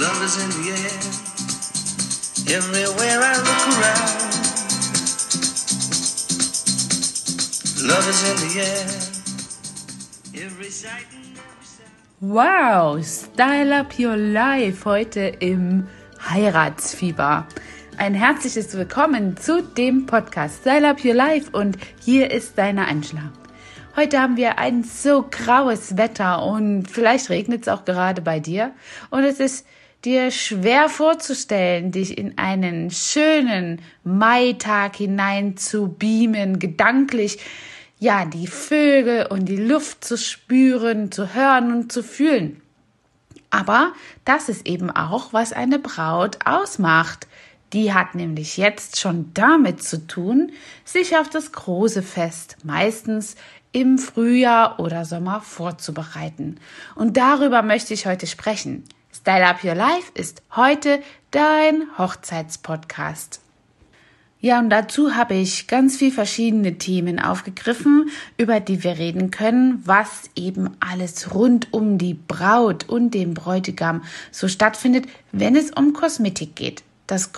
Love is in the air. Everywhere I look around. Love is in the air. Every sight. Wow, Style Up Your Life heute im Heiratsfieber. Ein herzliches Willkommen zu dem Podcast Style Up Your Life und hier ist deine Angela. Heute haben wir ein so graues Wetter und vielleicht regnet es auch gerade bei dir und es ist dir schwer vorzustellen, dich in einen schönen Maitag hinein zu beamen, gedanklich ja, die Vögel und die Luft zu spüren, zu hören und zu fühlen. Aber das ist eben auch, was eine Braut ausmacht. Die hat nämlich jetzt schon damit zu tun, sich auf das große Fest, meistens im Frühjahr oder Sommer vorzubereiten. Und darüber möchte ich heute sprechen. Style Up Your Life ist heute dein Hochzeitspodcast. Ja, und dazu habe ich ganz viel verschiedene Themen aufgegriffen, über die wir reden können, was eben alles rund um die Braut und den Bräutigam so stattfindet, wenn es um Kosmetik geht. Das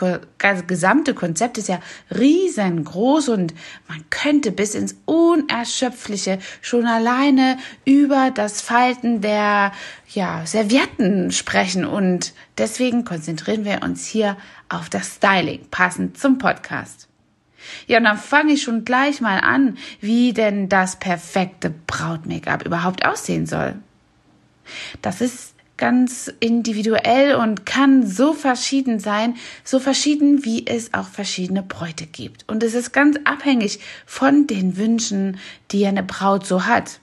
gesamte Konzept ist ja riesengroß und man könnte bis ins Unerschöpfliche schon alleine über das Falten der ja, Servietten sprechen und deswegen konzentrieren wir uns hier auf das Styling, passend zum Podcast. Ja, und dann fange ich schon gleich mal an, wie denn das perfekte Braut-Make-up überhaupt aussehen soll. Das ist ganz individuell und kann so verschieden sein, so verschieden wie es auch verschiedene Bräute gibt. Und es ist ganz abhängig von den Wünschen, die eine Braut so hat.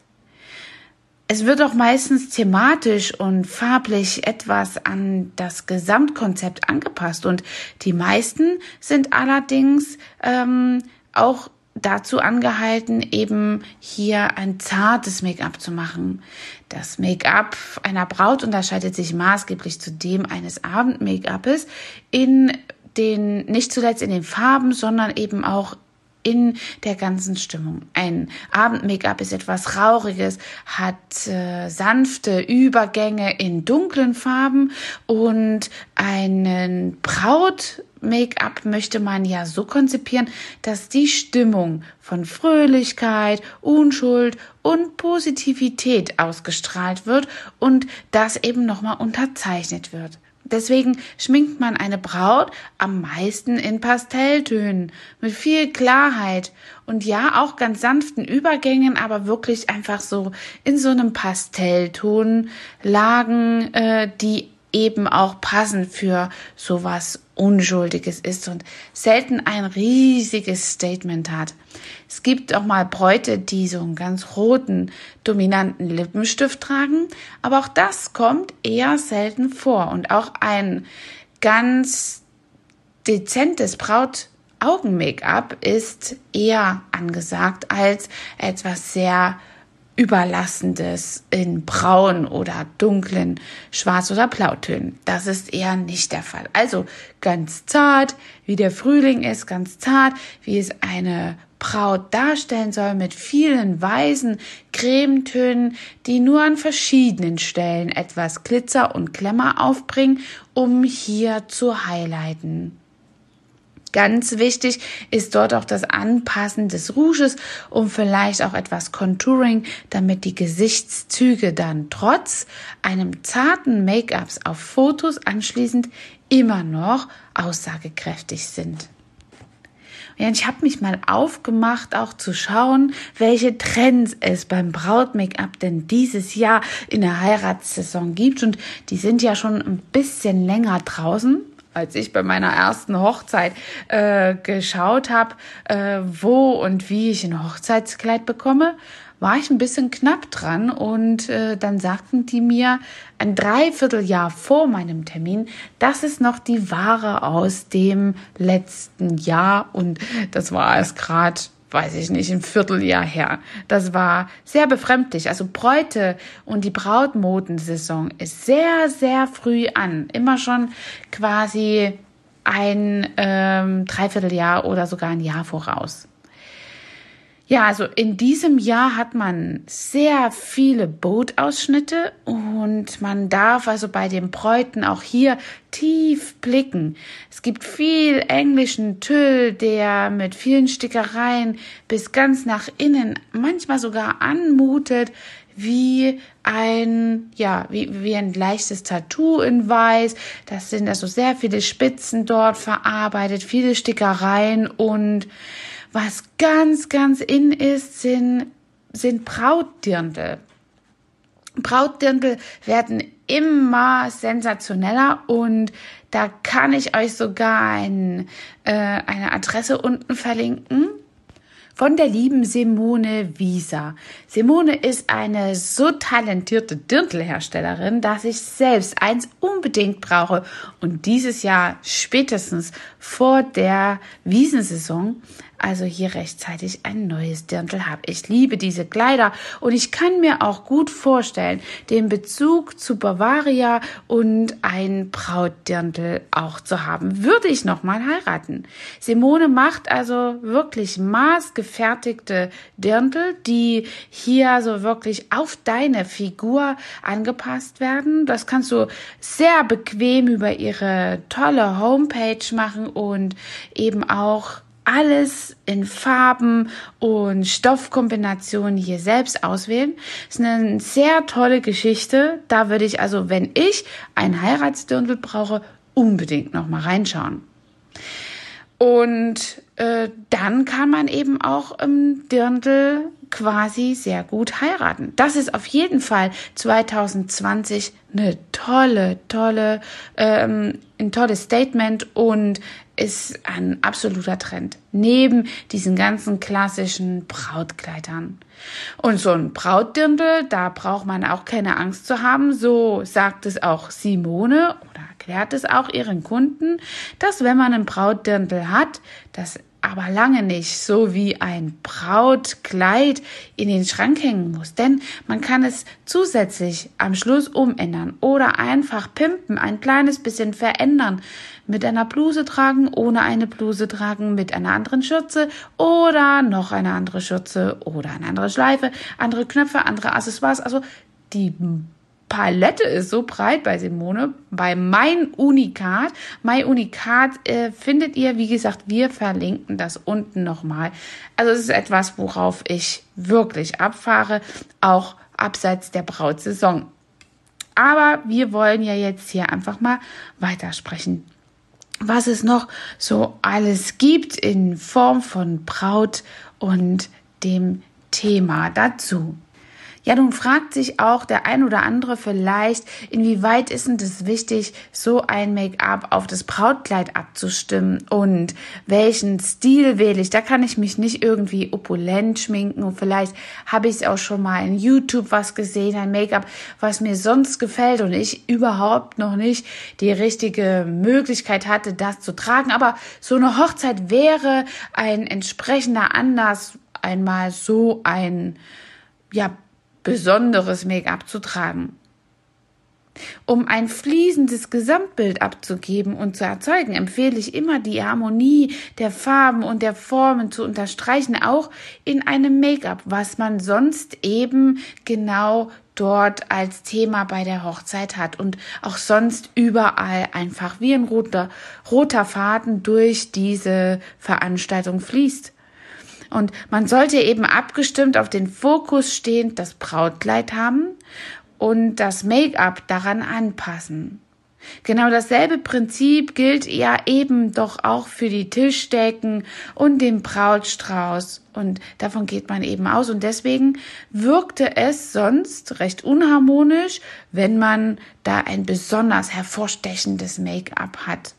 Es wird auch meistens thematisch und farblich etwas an das Gesamtkonzept angepasst und die meisten sind allerdings ähm, auch dazu angehalten, eben hier ein zartes Make-up zu machen. Das Make-up einer Braut unterscheidet sich maßgeblich zu dem eines Abend-Make-upes in den, nicht zuletzt in den Farben, sondern eben auch in der ganzen Stimmung. Ein Abend-Make-up ist etwas Rauchiges, hat äh, sanfte Übergänge in dunklen Farben und einen Braut Make-up möchte man ja so konzipieren, dass die Stimmung von Fröhlichkeit, Unschuld und Positivität ausgestrahlt wird und das eben nochmal unterzeichnet wird. Deswegen schminkt man eine Braut am meisten in Pastelltönen mit viel Klarheit und ja auch ganz sanften Übergängen, aber wirklich einfach so in so einem Pastellton Lagen, äh, die eben auch passend für sowas Unschuldiges ist und selten ein riesiges Statement hat. Es gibt auch mal Bräute, die so einen ganz roten, dominanten Lippenstift tragen, aber auch das kommt eher selten vor und auch ein ganz dezentes Braut Augen-Make-up ist eher angesagt als etwas sehr Überlassendes in braun oder dunklen Schwarz- oder Blautönen. Das ist eher nicht der Fall. Also ganz zart, wie der Frühling ist, ganz zart, wie es eine Braut darstellen soll mit vielen weißen Cremetönen, die nur an verschiedenen Stellen etwas Glitzer und Klemmer aufbringen, um hier zu highlighten. Ganz wichtig ist dort auch das Anpassen des Rouges und vielleicht auch etwas Contouring, damit die Gesichtszüge dann trotz einem zarten Make-ups auf Fotos anschließend immer noch aussagekräftig sind. Ja, ich habe mich mal aufgemacht, auch zu schauen, welche Trends es beim Braut-Make-up denn dieses Jahr in der Heiratssaison gibt. Und die sind ja schon ein bisschen länger draußen als ich bei meiner ersten Hochzeit äh, geschaut habe, äh, wo und wie ich ein Hochzeitskleid bekomme, war ich ein bisschen knapp dran und äh, dann sagten die mir ein Dreivierteljahr vor meinem Termin, das ist noch die Ware aus dem letzten Jahr und das war es gerade weiß ich nicht, ein Vierteljahr her. Das war sehr befremdlich. Also Bräute und die Brautmodensaison ist sehr, sehr früh an. Immer schon quasi ein ähm, Dreivierteljahr oder sogar ein Jahr voraus. Ja, also in diesem Jahr hat man sehr viele Bootausschnitte und man darf also bei den Bräuten auch hier tief blicken. Es gibt viel englischen Tüll, der mit vielen Stickereien bis ganz nach innen manchmal sogar anmutet wie ein, ja, wie, wie ein leichtes Tattoo in weiß. Das sind also sehr viele Spitzen dort verarbeitet, viele Stickereien und was ganz, ganz in ist, sind, sind Brautdirndl. Brautdirndl werden immer sensationeller und da kann ich euch sogar ein, äh, eine Adresse unten verlinken von der lieben Simone Wieser. Simone ist eine so talentierte Dirndlherstellerin, dass ich selbst eins unbedingt brauche und dieses Jahr spätestens vor der Wiesensaison also hier rechtzeitig ein neues Dirndl habe. Ich liebe diese Kleider und ich kann mir auch gut vorstellen, den Bezug zu Bavaria und ein Brautdirndl auch zu haben. Würde ich noch mal heiraten. Simone macht also wirklich maßgefertigte Dirndl, die hier so wirklich auf deine Figur angepasst werden. Das kannst du sehr bequem über ihre tolle Homepage machen und eben auch alles in Farben und Stoffkombinationen hier selbst auswählen. Das ist eine sehr tolle Geschichte. Da würde ich also, wenn ich ein Heiratsdirndl brauche, unbedingt noch mal reinschauen. Und äh, dann kann man eben auch im Dirndl quasi sehr gut heiraten. Das ist auf jeden Fall 2020 eine tolle, tolle, ähm, ein tolles Statement und ist ein absoluter Trend. Neben diesen ganzen klassischen Brautkleidern. Und so ein Brautdirndl, da braucht man auch keine Angst zu haben. So sagt es auch Simone oder erklärt es auch ihren Kunden, dass wenn man ein Brautdirndl hat, das aber lange nicht so wie ein Brautkleid in den Schrank hängen muss, denn man kann es zusätzlich am Schluss umändern oder einfach pimpen, ein kleines bisschen verändern, mit einer Bluse tragen, ohne eine Bluse tragen, mit einer anderen Schürze oder noch eine andere Schürze oder eine andere Schleife, andere Knöpfe, andere Accessoires, also die Palette ist so breit bei Simone. Bei Mein Unikat. Mein Unikat äh, findet ihr, wie gesagt, wir verlinken das unten nochmal. Also es ist etwas, worauf ich wirklich abfahre, auch abseits der Brautsaison. Aber wir wollen ja jetzt hier einfach mal weitersprechen. Was es noch so alles gibt in Form von Braut und dem Thema dazu. Ja, nun fragt sich auch der ein oder andere vielleicht, inwieweit ist denn das wichtig, so ein Make-up auf das Brautkleid abzustimmen und welchen Stil wähle ich? Da kann ich mich nicht irgendwie opulent schminken und vielleicht habe ich auch schon mal in YouTube was gesehen, ein Make-up, was mir sonst gefällt und ich überhaupt noch nicht die richtige Möglichkeit hatte, das zu tragen. Aber so eine Hochzeit wäre ein entsprechender Anlass, einmal so ein ja, besonderes Make-up zu tragen. Um ein fließendes Gesamtbild abzugeben und zu erzeugen, empfehle ich immer die Harmonie der Farben und der Formen zu unterstreichen, auch in einem Make-up, was man sonst eben genau dort als Thema bei der Hochzeit hat und auch sonst überall einfach wie ein roter, roter Faden durch diese Veranstaltung fließt. Und man sollte eben abgestimmt auf den Fokus stehend das Brautkleid haben und das Make-up daran anpassen. Genau dasselbe Prinzip gilt ja eben doch auch für die Tischdecken und den Brautstrauß. Und davon geht man eben aus. Und deswegen wirkte es sonst recht unharmonisch, wenn man da ein besonders hervorstechendes Make-up hat.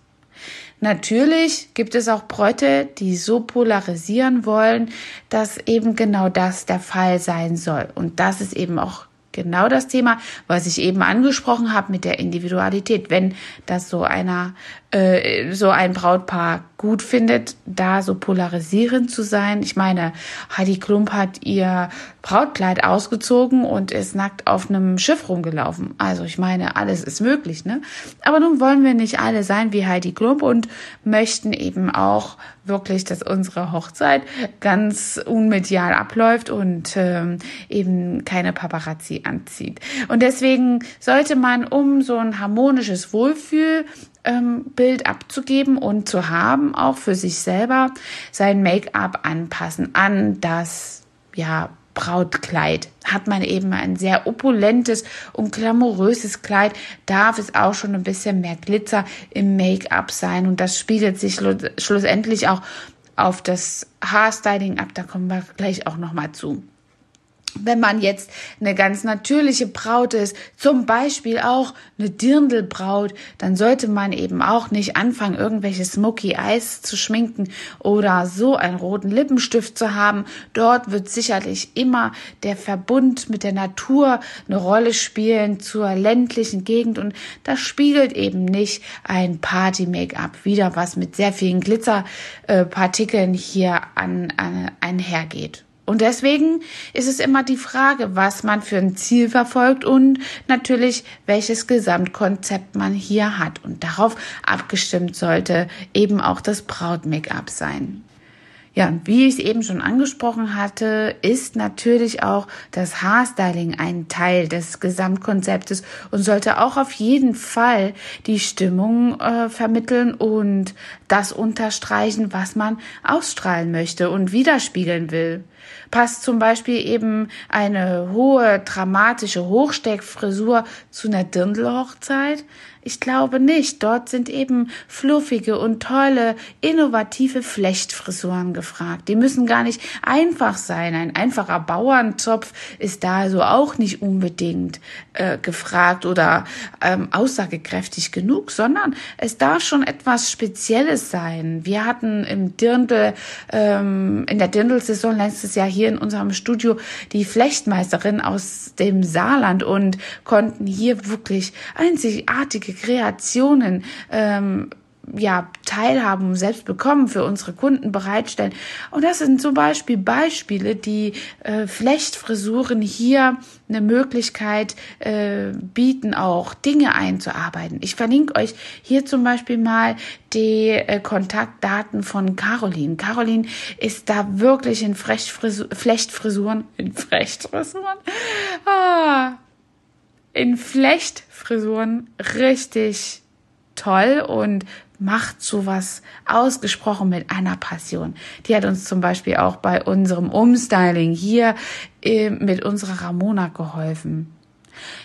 Natürlich gibt es auch Bräute, die so polarisieren wollen, dass eben genau das der Fall sein soll. Und das ist eben auch genau das Thema, was ich eben angesprochen habe mit der Individualität. Wenn das so einer, äh, so ein Brautpaar gut findet, da so polarisierend zu sein. Ich meine, Heidi Klump hat ihr Brautkleid ausgezogen und ist nackt auf einem Schiff rumgelaufen. Also ich meine, alles ist möglich, ne? Aber nun wollen wir nicht alle sein wie Heidi Klump und möchten eben auch wirklich, dass unsere Hochzeit ganz unmedial abläuft und ähm, eben keine Paparazzi anzieht. Und deswegen sollte man um so ein harmonisches Wohlfühl ähm, Bild abzugeben und zu haben, auch für sich selber sein Make-up anpassen an das, ja, Brautkleid. Hat man eben ein sehr opulentes und glamouröses Kleid, darf es auch schon ein bisschen mehr Glitzer im Make-up sein und das spiegelt sich schlussendlich auch auf das Haarstyling ab. Da kommen wir gleich auch noch mal zu wenn man jetzt eine ganz natürliche Braut ist, zum Beispiel auch eine Dirndlbraut, dann sollte man eben auch nicht anfangen, irgendwelche Smoky Eyes zu schminken oder so einen roten Lippenstift zu haben. Dort wird sicherlich immer der Verbund mit der Natur eine Rolle spielen zur ländlichen Gegend und das spiegelt eben nicht ein Party-Make-up wieder, was mit sehr vielen Glitzerpartikeln hier an, an, einhergeht. Und deswegen ist es immer die Frage, was man für ein Ziel verfolgt und natürlich, welches Gesamtkonzept man hier hat. Und darauf abgestimmt sollte eben auch das Braut-Make-up sein. Ja, wie ich es eben schon angesprochen hatte, ist natürlich auch das Haarstyling ein Teil des Gesamtkonzeptes und sollte auch auf jeden Fall die Stimmung äh, vermitteln und das unterstreichen, was man ausstrahlen möchte und widerspiegeln will. Passt zum Beispiel eben eine hohe, dramatische Hochsteckfrisur zu einer Dirndlhochzeit? Ich glaube nicht. Dort sind eben fluffige und tolle, innovative Flechtfrisuren gefragt. Die müssen gar nicht einfach sein. Ein einfacher Bauernzopf ist da also auch nicht unbedingt äh, gefragt oder ähm, aussagekräftig genug, sondern es darf schon etwas Spezielles sein. Wir hatten im Dirndl, ähm, in der Dirndl-Saison letztes Jahr hier in unserem Studio die Flechtmeisterin aus dem Saarland und konnten hier wirklich einzigartige Kreationen ähm, ja, teilhaben, selbst bekommen, für unsere Kunden bereitstellen. Und das sind zum Beispiel Beispiele, die äh, Flechtfrisuren hier eine Möglichkeit äh, bieten, auch Dinge einzuarbeiten. Ich verlinke euch hier zum Beispiel mal die äh, Kontaktdaten von Caroline. Caroline ist da wirklich in Flechtfrisuren, in Flechtfrisuren, ah, in Flechtfrisuren richtig toll und macht sowas ausgesprochen mit einer Passion. Die hat uns zum Beispiel auch bei unserem Umstyling hier äh, mit unserer Ramona geholfen.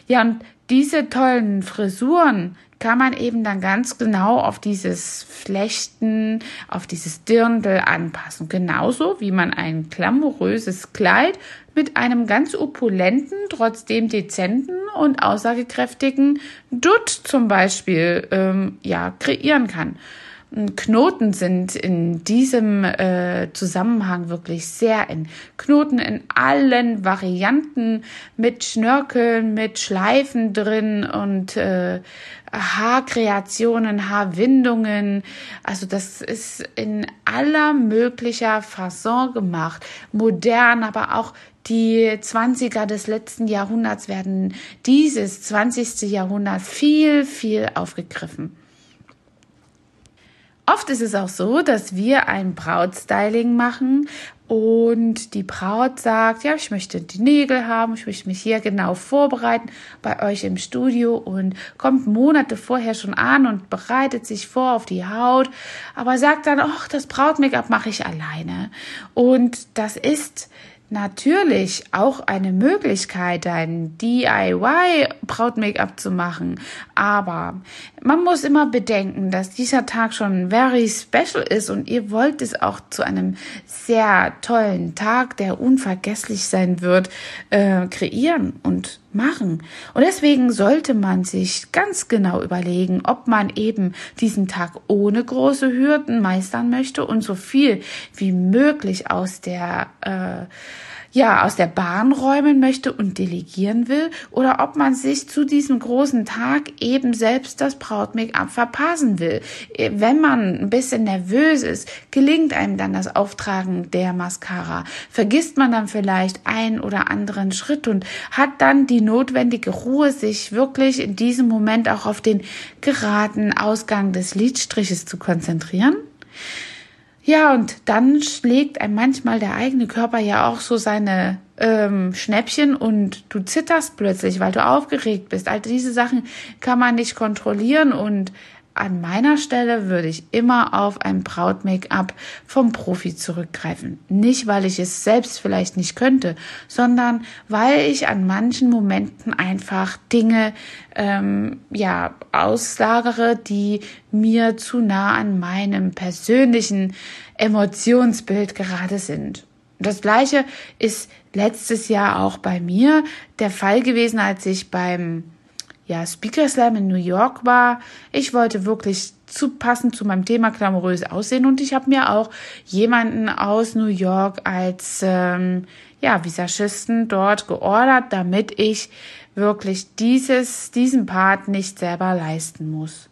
Ja, und diese tollen Frisuren kann man eben dann ganz genau auf dieses Flechten, auf dieses Dirndl anpassen. Genauso wie man ein glamouröses Kleid mit einem ganz opulenten, trotzdem dezenten und aussagekräftigen Dutt zum Beispiel ähm, ja kreieren kann. Knoten sind in diesem äh, Zusammenhang wirklich sehr in. Knoten in allen Varianten mit Schnörkeln, mit Schleifen drin und äh, Haarkreationen, Haarwindungen. Also das ist in aller möglicher Fasson gemacht. Modern, aber auch die 20er des letzten Jahrhunderts werden dieses 20. Jahrhundert viel, viel aufgegriffen. Oft ist es auch so, dass wir ein Brautstyling machen und die Braut sagt, ja, ich möchte die Nägel haben, ich möchte mich hier genau vorbereiten bei euch im Studio und kommt Monate vorher schon an und bereitet sich vor auf die Haut, aber sagt dann, ach, das Braut-Make-up mache ich alleine. Und das ist natürlich auch eine Möglichkeit, ein DIY-Braut-Make-up zu machen. Aber man muss immer bedenken, dass dieser Tag schon very special ist und ihr wollt es auch zu einem sehr tollen Tag, der unvergesslich sein wird, äh, kreieren und machen. Und deswegen sollte man sich ganz genau überlegen, ob man eben diesen Tag ohne große Hürden meistern möchte und so viel wie möglich aus der äh, ja, aus der Bahn räumen möchte und delegieren will oder ob man sich zu diesem großen Tag eben selbst das Braut-Make-up verpassen will. Wenn man ein bisschen nervös ist, gelingt einem dann das Auftragen der Mascara. Vergisst man dann vielleicht einen oder anderen Schritt und hat dann die notwendige Ruhe, sich wirklich in diesem Moment auch auf den geraden Ausgang des Lidstriches zu konzentrieren? Ja, und dann schlägt einem manchmal der eigene Körper ja auch so seine ähm, Schnäppchen und du zitterst plötzlich, weil du aufgeregt bist. All diese Sachen kann man nicht kontrollieren und an meiner Stelle würde ich immer auf ein Braut-Make-up vom Profi zurückgreifen. Nicht, weil ich es selbst vielleicht nicht könnte, sondern weil ich an manchen Momenten einfach Dinge ähm, ja auslagere, die mir zu nah an meinem persönlichen Emotionsbild gerade sind. Das gleiche ist letztes Jahr auch bei mir der Fall gewesen, als ich beim ja, Speaker Slam in New York war. Ich wollte wirklich zu passend zu meinem Thema glamourös aussehen und ich habe mir auch jemanden aus New York als ähm, ja, Visagisten dort geordert, damit ich wirklich dieses, diesen Part nicht selber leisten muss.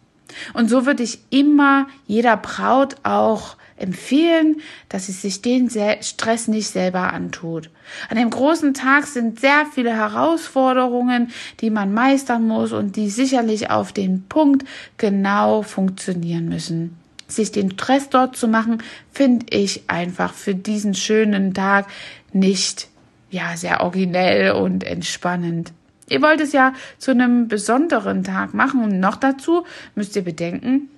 Und so würde ich immer jeder Braut auch empfehlen, dass sie sich den Stress nicht selber antut. An dem großen Tag sind sehr viele Herausforderungen, die man meistern muss und die sicherlich auf den Punkt genau funktionieren müssen. Sich den Stress dort zu machen, finde ich einfach für diesen schönen Tag nicht ja sehr originell und entspannend. Ihr wollt es ja zu einem besonderen Tag machen und noch dazu müsst ihr bedenken,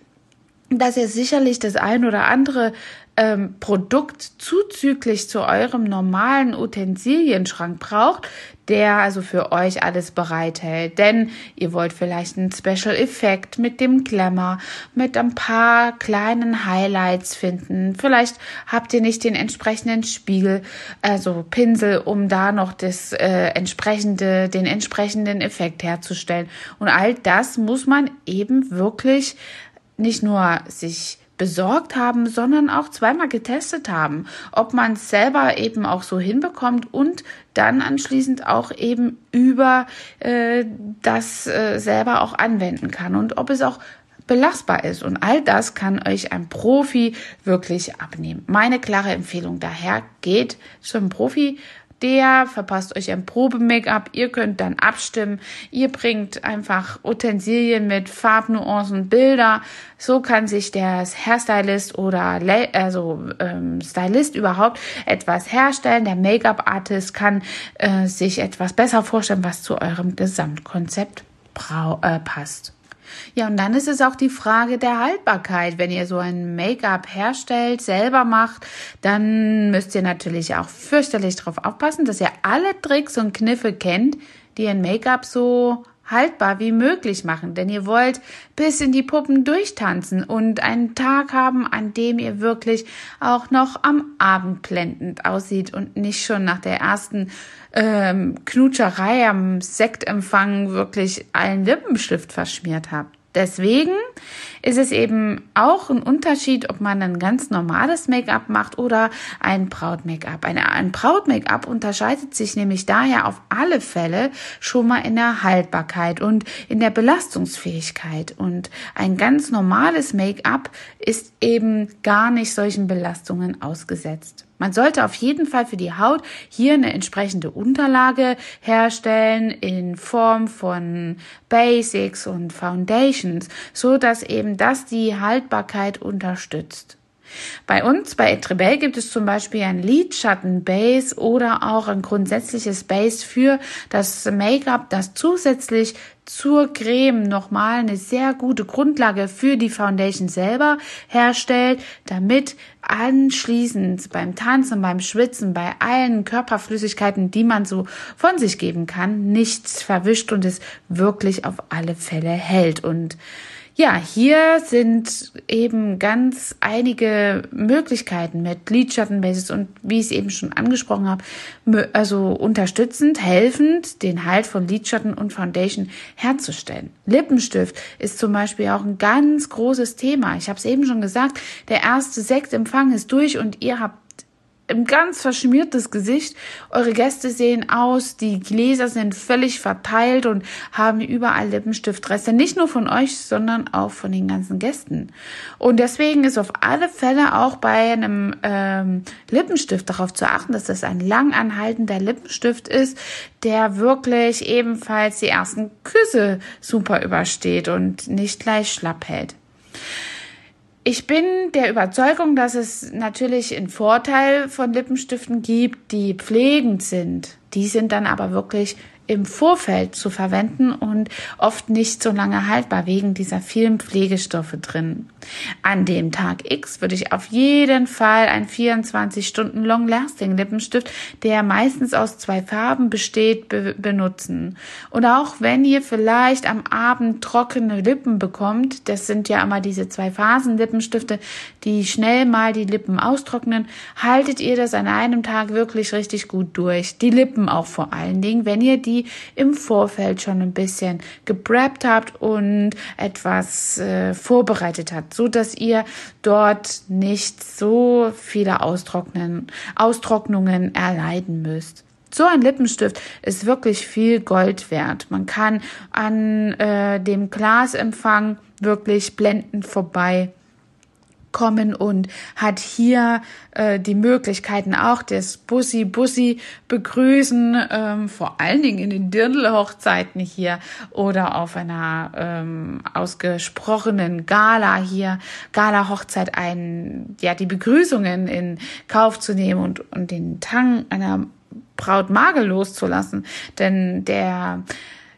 dass ihr sicherlich das ein oder andere ähm, Produkt zuzüglich zu eurem normalen Utensilienschrank braucht, der also für euch alles bereithält. Denn ihr wollt vielleicht einen Special Effekt mit dem Glamour, mit ein paar kleinen Highlights finden. Vielleicht habt ihr nicht den entsprechenden Spiegel, also Pinsel, um da noch das äh, entsprechende, den entsprechenden Effekt herzustellen. Und all das muss man eben wirklich nicht nur sich besorgt haben, sondern auch zweimal getestet haben, ob man es selber eben auch so hinbekommt und dann anschließend auch eben über äh, das äh, selber auch anwenden kann und ob es auch belastbar ist. Und all das kann euch ein Profi wirklich abnehmen. Meine klare Empfehlung daher geht zum Profi, der verpasst euch ein Probe-Make-up. Ihr könnt dann abstimmen. Ihr bringt einfach Utensilien mit Farbnuancen, Bilder. So kann sich der Hairstylist oder also ähm, Stylist überhaupt etwas herstellen. Der Make-up-Artist kann äh, sich etwas besser vorstellen, was zu eurem Gesamtkonzept äh, passt. Ja, und dann ist es auch die Frage der Haltbarkeit. Wenn ihr so ein Make-up herstellt, selber macht, dann müsst ihr natürlich auch fürchterlich darauf aufpassen, dass ihr alle Tricks und Kniffe kennt, die ein Make-up so haltbar wie möglich machen, denn ihr wollt bis in die Puppen durchtanzen und einen Tag haben, an dem ihr wirklich auch noch am Abend blendend aussieht und nicht schon nach der ersten ähm, Knutscherei am Sektempfang wirklich allen Lippenstift verschmiert habt. Deswegen ist es eben auch ein Unterschied, ob man ein ganz normales Make-up macht oder ein Braut-Make-up. Ein, ein Braut-Make-up unterscheidet sich nämlich daher auf alle Fälle schon mal in der Haltbarkeit und in der Belastungsfähigkeit. Und ein ganz normales Make-up ist eben gar nicht solchen Belastungen ausgesetzt. Man sollte auf jeden Fall für die Haut hier eine entsprechende Unterlage herstellen in Form von Basics und Foundations, so dass eben das die Haltbarkeit unterstützt. Bei uns, bei Etrebell, gibt es zum Beispiel ein Lidschatten-Base oder auch ein grundsätzliches Base für das Make-up, das zusätzlich zur Creme nochmal eine sehr gute Grundlage für die Foundation selber herstellt, damit anschließend beim Tanzen, beim Schwitzen, bei allen Körperflüssigkeiten, die man so von sich geben kann, nichts verwischt und es wirklich auf alle Fälle hält. Und ja, hier sind eben ganz einige Möglichkeiten mit Lidschattenbasis und wie ich es eben schon angesprochen habe, also unterstützend, helfend, den Halt von Lidschatten und Foundation herzustellen. Lippenstift ist zum Beispiel auch ein ganz großes Thema. Ich habe es eben schon gesagt, der erste Sektempfang ist durch und ihr habt ein ganz verschmiertes Gesicht. Eure Gäste sehen aus, die Gläser sind völlig verteilt und haben überall Lippenstiftreste. Nicht nur von euch, sondern auch von den ganzen Gästen. Und deswegen ist auf alle Fälle auch bei einem ähm, Lippenstift darauf zu achten, dass das ein langanhaltender Lippenstift ist, der wirklich ebenfalls die ersten Küsse super übersteht und nicht gleich schlapp hält. Ich bin der Überzeugung, dass es natürlich einen Vorteil von Lippenstiften gibt, die pflegend sind. Die sind dann aber wirklich im Vorfeld zu verwenden und oft nicht so lange haltbar wegen dieser vielen Pflegestoffe drin. An dem Tag X würde ich auf jeden Fall einen 24 Stunden Long Lasting Lippenstift, der meistens aus zwei Farben besteht, be benutzen. Und auch wenn ihr vielleicht am Abend trockene Lippen bekommt, das sind ja immer diese zwei Phasen Lippenstifte, die schnell mal die Lippen austrocknen, haltet ihr das an einem Tag wirklich richtig gut durch. Die Lippen auch vor allen Dingen, wenn ihr die die im Vorfeld schon ein bisschen gepreppt habt und etwas äh, vorbereitet habt, so dass ihr dort nicht so viele Austrocknen, Austrocknungen erleiden müsst. So ein Lippenstift ist wirklich viel Gold wert. Man kann an äh, dem Glasempfang wirklich blendend vorbei kommen und hat hier äh, die Möglichkeiten auch des Bussi Bussi begrüßen, ähm, vor allen Dingen in den Dirndl-Hochzeiten hier oder auf einer ähm, ausgesprochenen Gala hier, Gala-Hochzeit ein, ja, die Begrüßungen in Kauf zu nehmen und, und den Tang einer Braut magellos zu lassen, denn der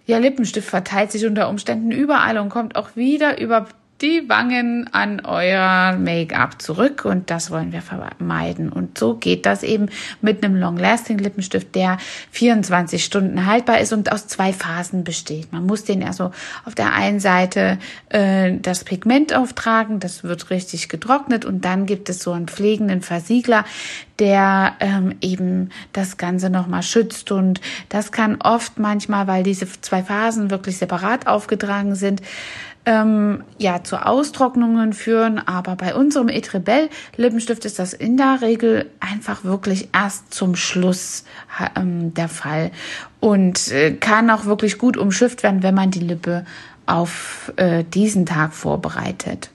ja, Lippenstift verteilt sich unter Umständen überall und kommt auch wieder über die Wangen an euer Make-up zurück und das wollen wir vermeiden. Und so geht das eben mit einem Long-Lasting Lippenstift, der 24 Stunden haltbar ist und aus zwei Phasen besteht. Man muss den also auf der einen Seite äh, das Pigment auftragen, das wird richtig getrocknet und dann gibt es so einen pflegenden Versiegler, der ähm, eben das Ganze nochmal schützt. Und das kann oft manchmal, weil diese zwei Phasen wirklich separat aufgetragen sind, ähm, ja zu Austrocknungen führen. Aber bei unserem Etrebell Lippenstift ist das in der Regel einfach wirklich erst zum Schluss ähm, der Fall und äh, kann auch wirklich gut umschifft werden, wenn man die Lippe auf äh, diesen Tag vorbereitet.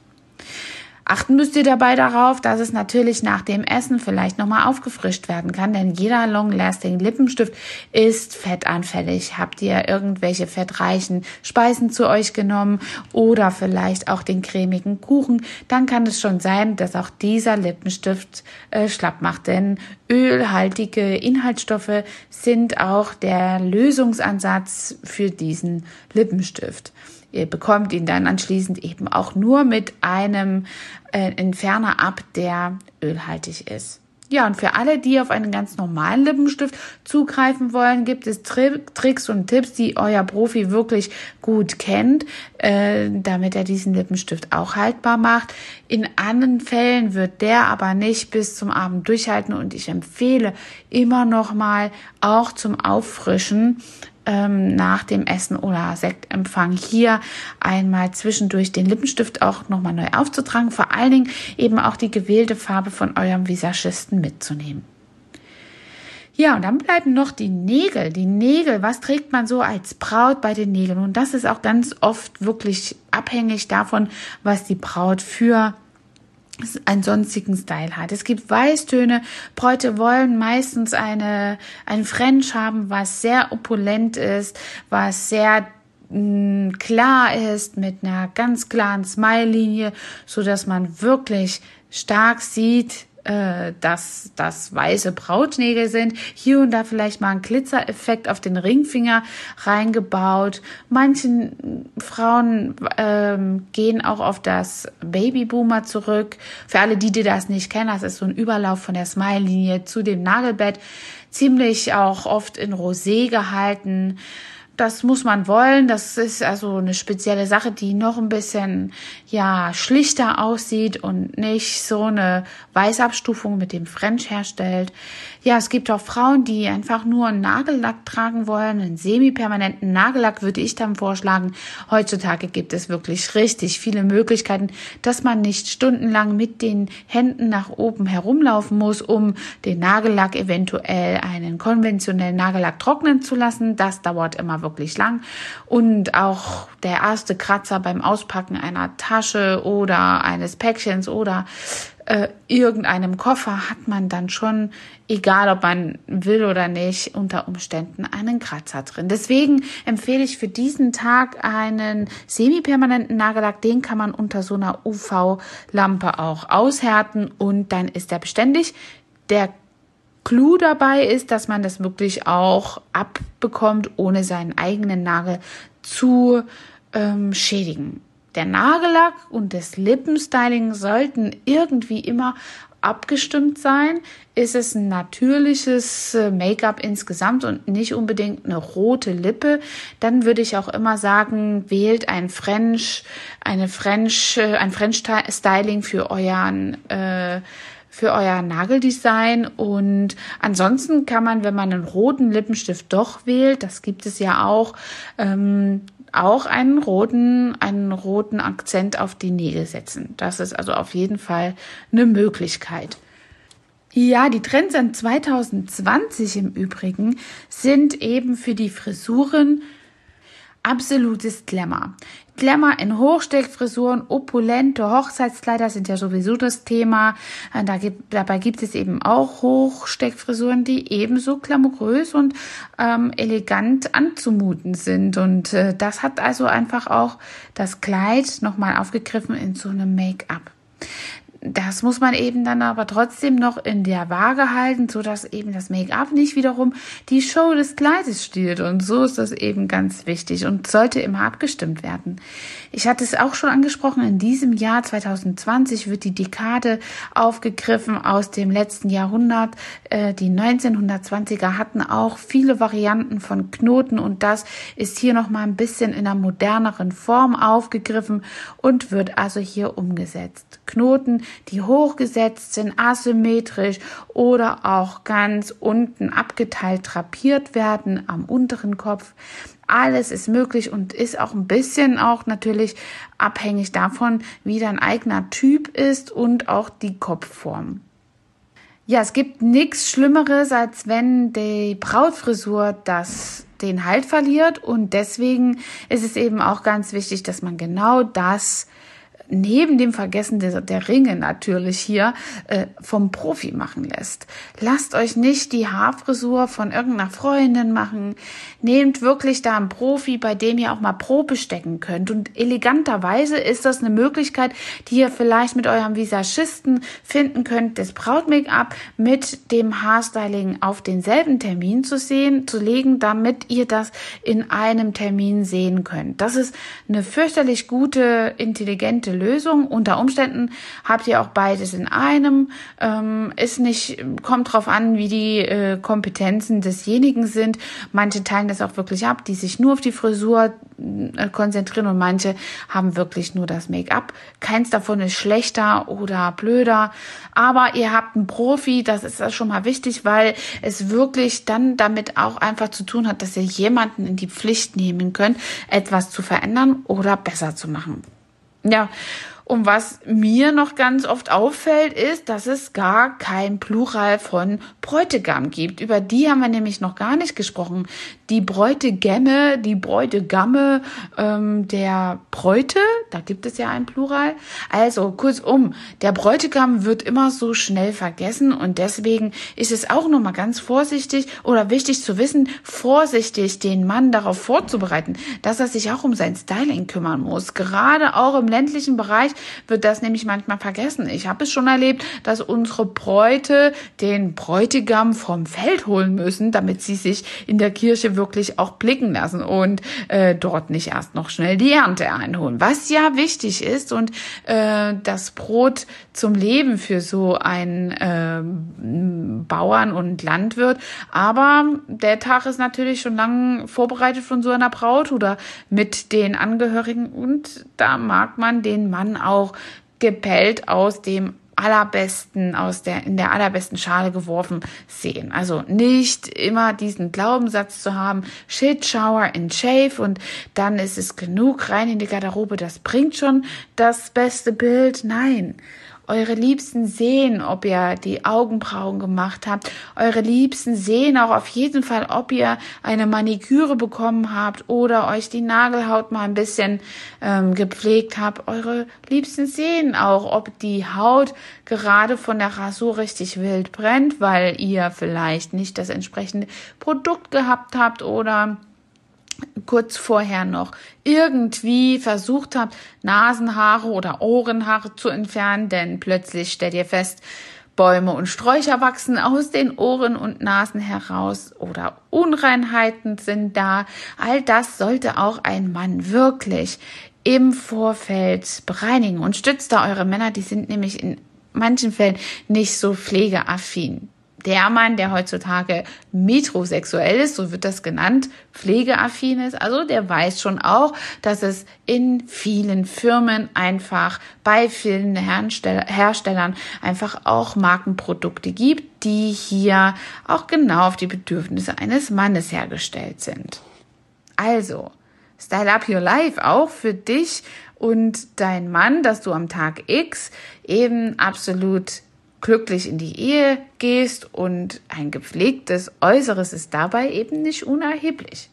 Achten müsst ihr dabei darauf, dass es natürlich nach dem Essen vielleicht nochmal aufgefrischt werden kann, denn jeder Long-Lasting Lippenstift ist fettanfällig. Habt ihr irgendwelche fettreichen Speisen zu euch genommen oder vielleicht auch den cremigen Kuchen, dann kann es schon sein, dass auch dieser Lippenstift äh, schlapp macht, denn ölhaltige Inhaltsstoffe sind auch der Lösungsansatz für diesen Lippenstift. Ihr bekommt ihn dann anschließend eben auch nur mit einem äh, Entferner ab, der ölhaltig ist. Ja, und für alle, die auf einen ganz normalen Lippenstift zugreifen wollen, gibt es Tri Tricks und Tipps, die euer Profi wirklich gut kennt, äh, damit er diesen Lippenstift auch haltbar macht. In anderen Fällen wird der aber nicht bis zum Abend durchhalten und ich empfehle immer noch mal auch zum Auffrischen ähm, nach dem Essen oder Sektempfang hier einmal zwischendurch den Lippenstift auch nochmal neu aufzutragen, vor allen Dingen eben auch die gewählte Farbe von eurem Visagisten mitzunehmen. Ja, und dann bleiben noch die Nägel. Die Nägel, was trägt man so als Braut bei den Nägeln? Und das ist auch ganz oft wirklich abhängig davon, was die Braut für einen sonstigen Style hat. Es gibt Weißtöne. Bräute wollen meistens eine, ein French haben, was sehr opulent ist, was sehr mh, mm, klar ist, mit einer ganz klaren Smile-Linie, so dass man wirklich stark sieht, äh, dass das weiße Brautnägel sind. Hier und da vielleicht mal ein Glitzereffekt auf den Ringfinger reingebaut. Manchen Frauen ähm, gehen auch auf das Babyboomer zurück. Für alle, die, die das nicht kennen, das ist so ein Überlauf von der Smile-Linie zu dem Nagelbett. Ziemlich auch oft in Rosé gehalten. Das muss man wollen. Das ist also eine spezielle Sache, die noch ein bisschen, ja, schlichter aussieht und nicht so eine Weißabstufung mit dem French herstellt. Ja, es gibt auch Frauen, die einfach nur einen Nagellack tragen wollen. Einen semi-permanenten Nagellack würde ich dann vorschlagen. Heutzutage gibt es wirklich richtig viele Möglichkeiten, dass man nicht stundenlang mit den Händen nach oben herumlaufen muss, um den Nagellack eventuell einen konventionellen Nagellack trocknen zu lassen. Das dauert immer wirklich lang. Und auch der erste Kratzer beim Auspacken einer Tasche oder eines Päckchens oder äh, irgendeinem Koffer hat man dann schon, egal ob man will oder nicht, unter Umständen einen Kratzer drin. Deswegen empfehle ich für diesen Tag einen semi-permanenten Nagellack. Den kann man unter so einer UV-Lampe auch aushärten und dann ist er beständig. Der Clou dabei ist, dass man das wirklich auch abbekommt, ohne seinen eigenen Nagel zu ähm, schädigen. Der Nagellack und das Lippenstyling sollten irgendwie immer abgestimmt sein. Ist es ein natürliches äh, Make-up insgesamt und nicht unbedingt eine rote Lippe, dann würde ich auch immer sagen, wählt ein French, eine French, äh, ein French Styling für euren äh, für euer Nageldesign und ansonsten kann man, wenn man einen roten Lippenstift doch wählt, das gibt es ja auch, ähm, auch einen roten, einen roten Akzent auf die Nägel setzen. Das ist also auf jeden Fall eine Möglichkeit. Ja, die Trends an 2020 im Übrigen sind eben für die Frisuren absolutes Glamour. Glamour in Hochsteckfrisuren, opulente Hochzeitskleider sind ja sowieso das Thema. Äh, da gibt, dabei gibt es eben auch Hochsteckfrisuren, die ebenso glamourös und ähm, elegant anzumuten sind. Und äh, das hat also einfach auch das Kleid nochmal aufgegriffen in so einem Make-up das muss man eben dann aber trotzdem noch in der Waage halten, so dass eben das Make-up nicht wiederum die Show des Kleides stiehlt. Und so ist das eben ganz wichtig und sollte immer abgestimmt werden. Ich hatte es auch schon angesprochen, in diesem Jahr 2020 wird die Dekade aufgegriffen aus dem letzten Jahrhundert. Äh, die 1920er hatten auch viele Varianten von Knoten und das ist hier nochmal ein bisschen in einer moderneren Form aufgegriffen und wird also hier umgesetzt. Knoten, die hochgesetzt sind, asymmetrisch oder auch ganz unten abgeteilt drapiert werden am unteren Kopf. Alles ist möglich und ist auch ein bisschen auch natürlich abhängig davon, wie dein eigener Typ ist und auch die Kopfform. Ja, es gibt nichts Schlimmeres, als wenn die Brautfrisur das den Halt verliert und deswegen ist es eben auch ganz wichtig, dass man genau das neben dem Vergessen der, der Ringe natürlich hier äh, vom Profi machen lässt. Lasst euch nicht die Haarfrisur von irgendeiner Freundin machen. Nehmt wirklich da einen Profi, bei dem ihr auch mal Probe stecken könnt. Und eleganterweise ist das eine Möglichkeit, die ihr vielleicht mit eurem Visagisten finden könnt, das Braut-Make-up mit dem Haarstyling auf denselben Termin zu sehen, zu legen, damit ihr das in einem Termin sehen könnt. Das ist eine fürchterlich gute, intelligente Lösung. Unter Umständen habt ihr auch beides in einem. Ähm, ist nicht, kommt drauf an, wie die äh, Kompetenzen desjenigen sind. Manche teilen das auch wirklich ab, die sich nur auf die Frisur äh, konzentrieren und manche haben wirklich nur das Make-up. Keins davon ist schlechter oder blöder. Aber ihr habt einen Profi, das ist schon mal wichtig, weil es wirklich dann damit auch einfach zu tun hat, dass ihr jemanden in die Pflicht nehmen könnt, etwas zu verändern oder besser zu machen. Ja, und was mir noch ganz oft auffällt, ist, dass es gar kein Plural von Bräutigam gibt. Über die haben wir nämlich noch gar nicht gesprochen. Die Bräutigämme, die Bräutigamme ähm, der Bräute, da gibt es ja ein Plural. Also kurzum, der Bräutigam wird immer so schnell vergessen und deswegen ist es auch nochmal ganz vorsichtig oder wichtig zu wissen, vorsichtig den Mann darauf vorzubereiten, dass er sich auch um sein Styling kümmern muss. Gerade auch im ländlichen Bereich wird das nämlich manchmal vergessen. Ich habe es schon erlebt, dass unsere Bräute den Bräutigam vom Feld holen müssen, damit sie sich in der Kirche wirklich auch blicken lassen und äh, dort nicht erst noch schnell die Ernte einholen. Was ja wichtig ist und äh, das Brot zum Leben für so einen äh, Bauern und Landwirt. Aber der Tag ist natürlich schon lange vorbereitet von so einer Braut oder mit den Angehörigen und da mag man den Mann auch gepellt aus dem allerbesten, aus der, in der allerbesten Schale geworfen sehen. Also nicht immer diesen Glaubenssatz zu haben, shit, shower and shave und dann ist es genug rein in die Garderobe, das bringt schon das beste Bild. Nein eure Liebsten sehen, ob ihr die Augenbrauen gemacht habt. Eure Liebsten sehen auch auf jeden Fall, ob ihr eine Maniküre bekommen habt oder euch die Nagelhaut mal ein bisschen ähm, gepflegt habt. Eure Liebsten sehen auch, ob die Haut gerade von der Rasur richtig wild brennt, weil ihr vielleicht nicht das entsprechende Produkt gehabt habt oder kurz vorher noch irgendwie versucht habt, Nasenhaare oder Ohrenhaare zu entfernen, denn plötzlich stellt ihr fest, Bäume und Sträucher wachsen aus den Ohren und Nasen heraus oder Unreinheiten sind da. All das sollte auch ein Mann wirklich im Vorfeld bereinigen und stützt da eure Männer, die sind nämlich in manchen Fällen nicht so pflegeaffin der Mann, der heutzutage metrosexuell ist, so wird das genannt, pflegeaffin ist, also der weiß schon auch, dass es in vielen Firmen einfach bei vielen Herstellern einfach auch Markenprodukte gibt, die hier auch genau auf die Bedürfnisse eines Mannes hergestellt sind. Also, Style Up Your Life auch für dich und dein Mann, dass du am Tag X eben absolut glücklich in die Ehe gehst und ein gepflegtes Äußeres ist dabei eben nicht unerheblich.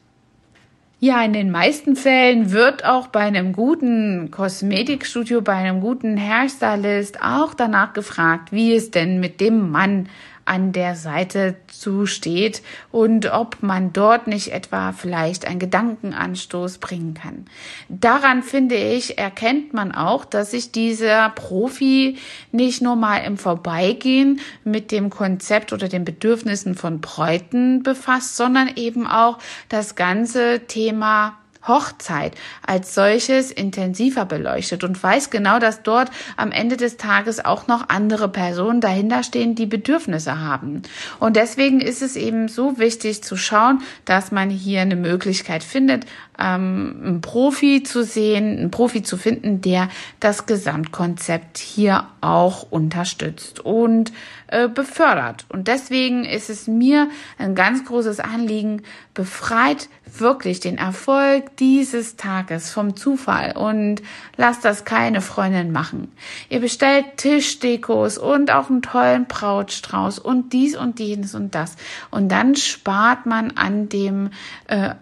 Ja, in den meisten Fällen wird auch bei einem guten Kosmetikstudio, bei einem guten Hairstylist auch danach gefragt, wie es denn mit dem Mann an der Seite zusteht und ob man dort nicht etwa vielleicht einen Gedankenanstoß bringen kann. Daran finde ich, erkennt man auch, dass sich dieser Profi nicht nur mal im Vorbeigehen mit dem Konzept oder den Bedürfnissen von Bräuten befasst, sondern eben auch das ganze Thema Hochzeit als solches intensiver beleuchtet und weiß genau, dass dort am Ende des Tages auch noch andere Personen dahinter stehen, die Bedürfnisse haben. Und deswegen ist es eben so wichtig zu schauen, dass man hier eine Möglichkeit findet, ähm, einen Profi zu sehen, einen Profi zu finden, der das Gesamtkonzept hier auch unterstützt und äh, befördert. Und deswegen ist es mir ein ganz großes Anliegen, befreit wirklich den Erfolg dieses Tages vom Zufall und lasst das keine Freundin machen. Ihr bestellt Tischdekos und auch einen tollen Brautstrauß und dies und jenes und das. Und dann spart man an dem äh,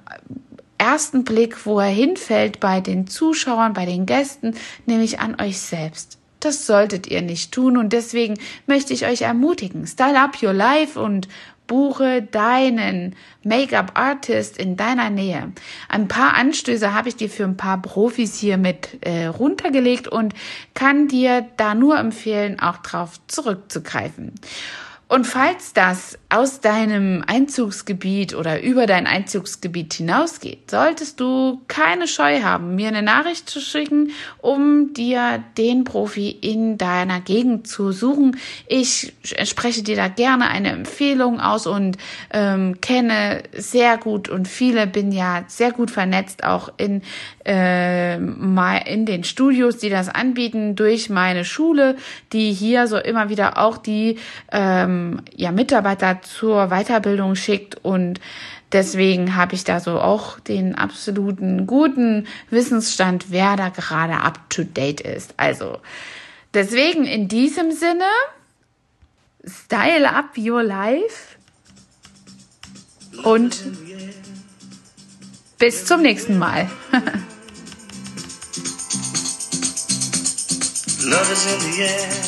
ersten Blick, wo er hinfällt bei den Zuschauern, bei den Gästen, nämlich an euch selbst. Das solltet ihr nicht tun und deswegen möchte ich euch ermutigen, style up your life und buche deinen Make-up-Artist in deiner Nähe. Ein paar Anstöße habe ich dir für ein paar Profis hier mit äh, runtergelegt und kann dir da nur empfehlen, auch drauf zurückzugreifen. Und falls das aus deinem Einzugsgebiet oder über dein Einzugsgebiet hinausgeht, solltest du keine Scheu haben, mir eine Nachricht zu schicken, um dir den Profi in deiner Gegend zu suchen. Ich spreche dir da gerne eine Empfehlung aus und ähm, kenne sehr gut und viele bin ja sehr gut vernetzt auch in äh, in den Studios, die das anbieten, durch meine Schule, die hier so immer wieder auch die ähm, ja, Mitarbeiter zur Weiterbildung schickt und Deswegen habe ich da so auch den absoluten guten Wissensstand, wer da gerade up to date ist. Also deswegen in diesem Sinne, style up your life und bis zum nächsten Mal.